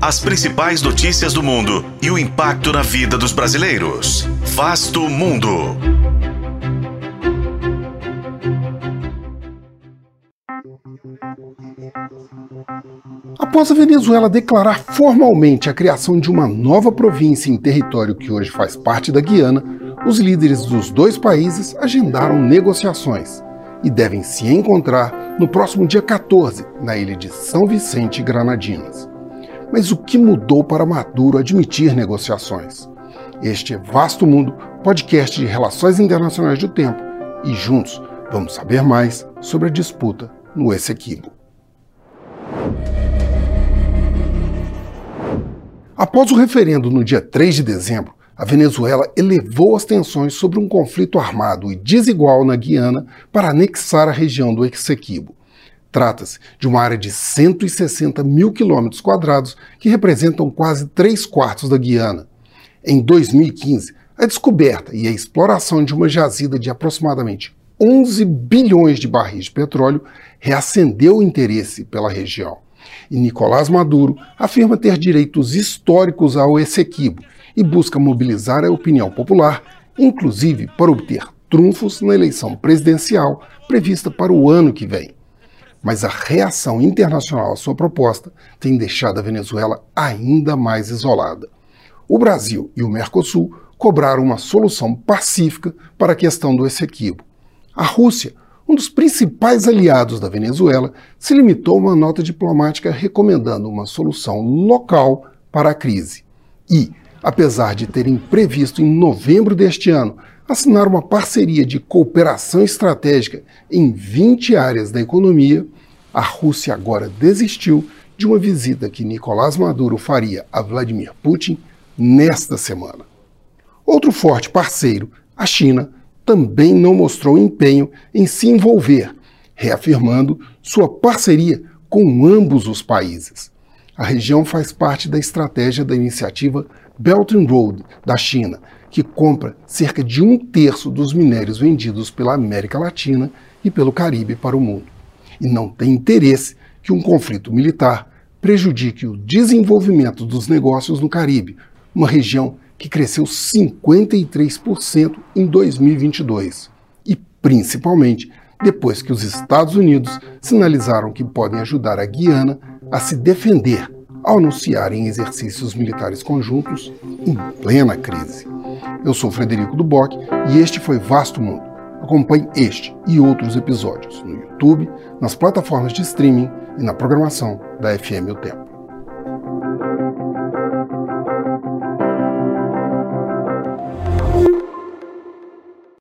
As principais notícias do mundo e o impacto na vida dos brasileiros. Vasto Mundo. Após a Venezuela declarar formalmente a criação de uma nova província em território que hoje faz parte da Guiana, os líderes dos dois países agendaram negociações e devem se encontrar no próximo dia 14, na ilha de São Vicente e Granadinas. Mas o que mudou para Maduro admitir negociações? Este é Vasto Mundo, podcast de relações internacionais do tempo, e juntos vamos saber mais sobre a disputa no Essequibo. Após o referendo no dia 3 de dezembro, a Venezuela elevou as tensões sobre um conflito armado e desigual na Guiana para anexar a região do Essequibo. Trata-se de uma área de 160 mil quilômetros quadrados que representam quase três quartos da Guiana. Em 2015, a descoberta e a exploração de uma jazida de aproximadamente 11 bilhões de barris de petróleo reacendeu o interesse pela região. E Nicolás Maduro afirma ter direitos históricos ao Essequibo e busca mobilizar a opinião popular, inclusive para obter trunfos na eleição presidencial prevista para o ano que vem. Mas a reação internacional à sua proposta tem deixado a Venezuela ainda mais isolada. O Brasil e o Mercosul cobraram uma solução pacífica para a questão do Essequibo. A Rússia, um dos principais aliados da Venezuela, se limitou a uma nota diplomática recomendando uma solução local para a crise. E, apesar de terem previsto em novembro deste ano assinar uma parceria de cooperação estratégica em 20 áreas da economia, a Rússia agora desistiu de uma visita que Nicolás Maduro faria a Vladimir Putin nesta semana. Outro forte parceiro, a China, também não mostrou empenho em se envolver, reafirmando sua parceria com ambos os países. A região faz parte da estratégia da iniciativa Belt and Road da China, que compra cerca de um terço dos minérios vendidos pela América Latina e pelo Caribe para o mundo. E não tem interesse que um conflito militar prejudique o desenvolvimento dos negócios no Caribe, uma região que cresceu 53% em 2022, e principalmente depois que os Estados Unidos sinalizaram que podem ajudar a Guiana a se defender ao anunciarem exercícios militares conjuntos em plena crise. Eu sou Frederico Duboc e este foi Vasto Mundo. Acompanhe este e outros episódios no YouTube, nas plataformas de streaming e na programação da FM O Tempo.